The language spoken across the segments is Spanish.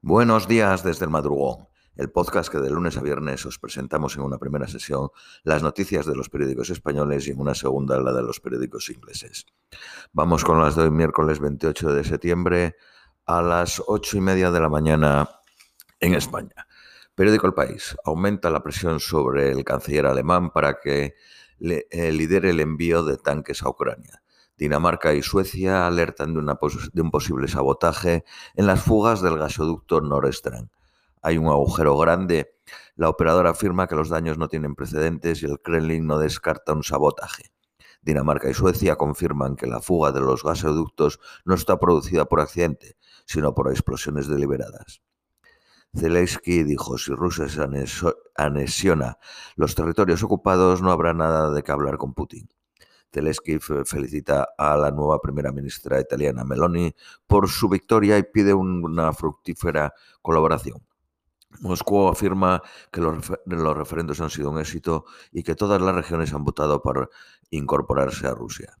Buenos días desde el madrugón, el podcast que de lunes a viernes os presentamos en una primera sesión las noticias de los periódicos españoles y en una segunda la de los periódicos ingleses. Vamos con las de hoy, miércoles 28 de septiembre a las 8 y media de la mañana en España. Periódico El País. Aumenta la presión sobre el canciller alemán para que eh, lidere el envío de tanques a Ucrania. Dinamarca y Suecia alertan de, un posible sabotaje en las fugas del gasoducto Nord Stream. Hay un agujero grande. La operadora afirma que los daños no tienen precedentes y el Kremlin no descarta un sabotaje. Dinamarca y Suecia confirman que la fuga de los gasoductos no está producida por accidente, sino por explosiones deliberadas. Zelensky dijo, si Rusia se anexiona los territorios ocupados, no habrá nada de qué hablar con Putin. Zelensky felicita a la nueva primera ministra italiana Meloni por su victoria y pide una fructífera colaboración. Moscú afirma que los, referendos han sido un éxito y que todas las regiones han votado por incorporarse a Rusia.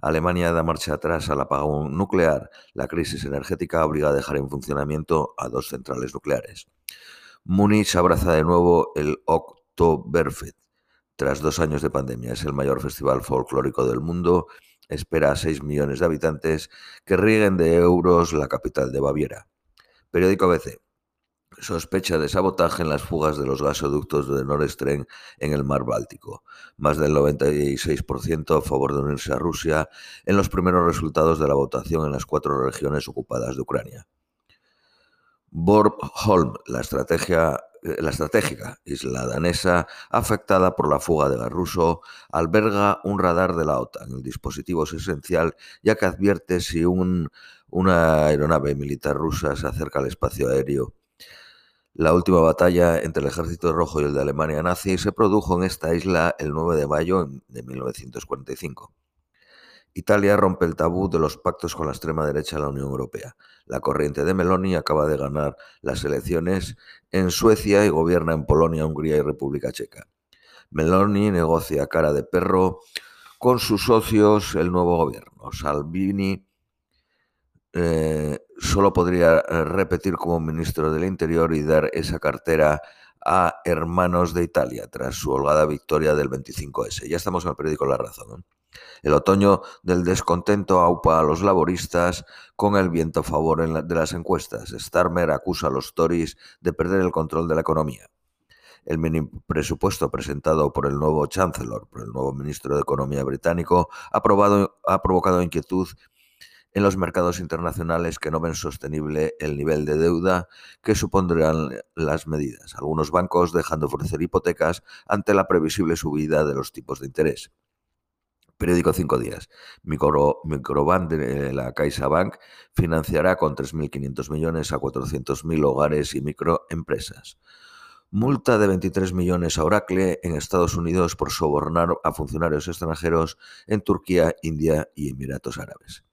Alemania da marcha atrás al apagón nuclear. La crisis energética obliga a dejar en funcionamiento a dos centrales nucleares. Múnich abraza de nuevo el Oktoberfest tras dos años de pandemia. Es el mayor festival folclórico del mundo. Espera a 6 millones de habitantes que rieguen de euros la capital de Baviera. Periódico BC. Sospecha de sabotaje en las fugas de los gasoductos de Nord Stream en el mar Báltico. Más del 96% a favor de unirse a Rusia en los primeros resultados de la votación en las cuatro regiones ocupadas de Ucrania. Bornholm, la estrategia la estratégica isla danesa, afectada por la fuga de gas ruso, alberga un radar de la OTAN. El dispositivo es esencial ya que advierte si una aeronave militar rusa se acerca al espacio aéreo. La última batalla entre el ejército rojo y el de Alemania nazi se produjo en esta isla el 9 de mayo de 1945. Italia rompe el tabú de los pactos con la extrema derecha de la Unión Europea. La corriente de Meloni acaba de ganar las elecciones en Suecia y gobierna en Polonia, Hungría y República Checa. Meloni negocia cara de perro con sus socios el nuevo gobierno. Salvini eh, solo podría eh, repetir como ministro del Interior y dar esa cartera a Hermanos de Italia tras su holgada victoria del 25S. Ya estamos en el periódico La Razón. El otoño del descontento aupa a los laboristas con el viento a favor de las encuestas. Starmer acusa a los Tories de perder el control de la economía. El mini presupuesto presentado por el nuevo Chancellor, por el nuevo ministro de Economía británico, ha, ha provocado inquietud en los mercados internacionales que no ven sostenible el nivel de deuda que supondrán las medidas. Algunos bancos dejan de ofrecer hipotecas ante la previsible subida de los tipos de interés. Periódico Cinco Días. Micro, Microbank de la CaixaBank financiará con 3.500 millones a 400.000 hogares y microempresas. Multa de 23 millones a Oracle en Estados Unidos por sobornar a funcionarios extranjeros en Turquía, India y Emiratos Árabes.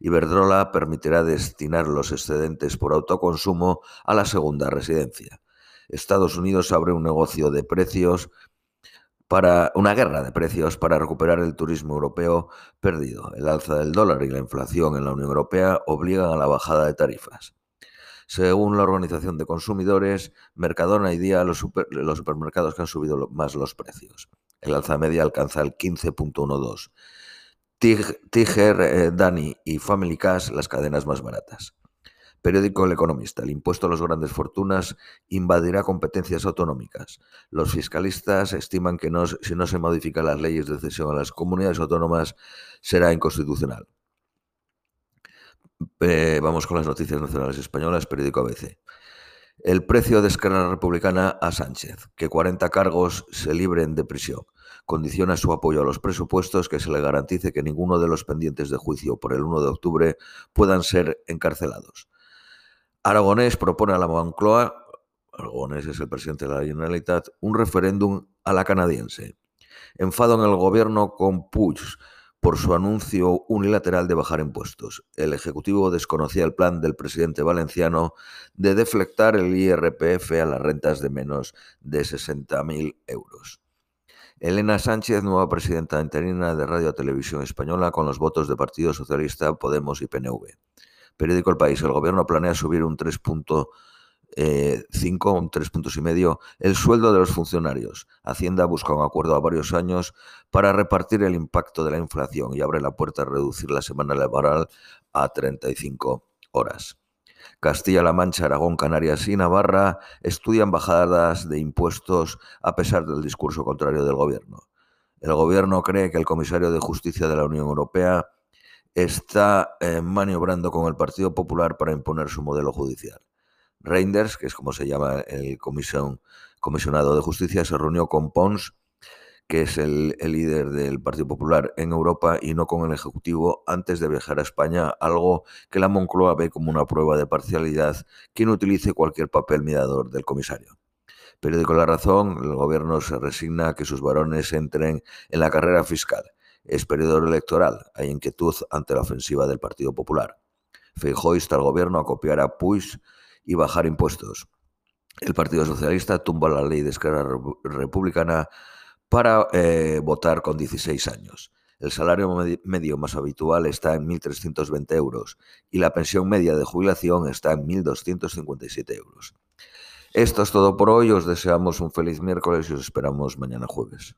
Iberdrola permitirá destinar los excedentes por autoconsumo a la segunda residencia. Estados Unidos abre un negocio de precios para una guerra de precios para recuperar el turismo europeo perdido. El alza del dólar y la inflación en la Unión Europea obligan a la bajada de tarifas. Según la Organización de Consumidores, Mercadona y Día, los, los supermercados que han subido más los precios. El alza media alcanza el 15.12. Tiger, eh, Dani y Family Cash, las cadenas más baratas. Periódico El Economista. El impuesto a las grandes fortunas invadirá competencias autonómicas. Los fiscalistas estiman que si no se modifican las leyes de cesión a las comunidades autónomas será inconstitucional. vamos con las noticias nacionales españolas. Periódico ABC. El precio de escala republicana a Sánchez. Que 40 cargos se libren de prisión condiciona su apoyo a los presupuestos que se le garantice que ninguno de los pendientes de juicio por el 1 de octubre puedan ser encarcelados. Aragonés propone a la Moncloa, Aragonés es el presidente de la Generalitat, un referéndum a la canadiense. Enfado en el gobierno con Puig por su anuncio unilateral de bajar impuestos. El Ejecutivo desconocía el plan del presidente valenciano de deflectar el IRPF a las rentas de menos de 60.000 euros. Elena Sánchez, nueva presidenta interina de Radio Televisión Española, con los votos de Partido Socialista, Podemos y PNV. Periódico El País. El gobierno planea subir un 3.5, eh, un 3 puntos y medio, el sueldo de los funcionarios. Hacienda busca un acuerdo a varios años para repartir el impacto de la inflación y abre la puerta a reducir la semana laboral a 35 horas. Castilla-La Mancha, Aragón, Canarias y Navarra estudian bajadas de impuestos a pesar del discurso contrario del gobierno. El gobierno cree que el comisario de Justicia de la Unión Europea está eh, maniobrando con el Partido Popular para imponer su modelo judicial. Reinders, que es como se llama el comisionado de justicia, se reunió con Pons, que es el, líder del Partido Popular en Europa, y no con el Ejecutivo antes de viajar a España, algo que la Moncloa ve como una prueba de parcialidad quien utilice cualquier papel mirador del comisario. Periódico La Razón, el gobierno se resigna a que sus varones entren en la carrera fiscal. Es periodo electoral, hay inquietud ante la ofensiva del Partido Popular. Feijóo insta al gobierno a copiar a Puig y bajar impuestos. El Partido Socialista tumba la ley de escala republicana para eh, votar con 16 años. El salario medio más habitual está en 1.320 euros y la pensión media de jubilación está en 1.257 euros. Esto es todo por hoy, os deseamos un feliz miércoles y os esperamos mañana jueves.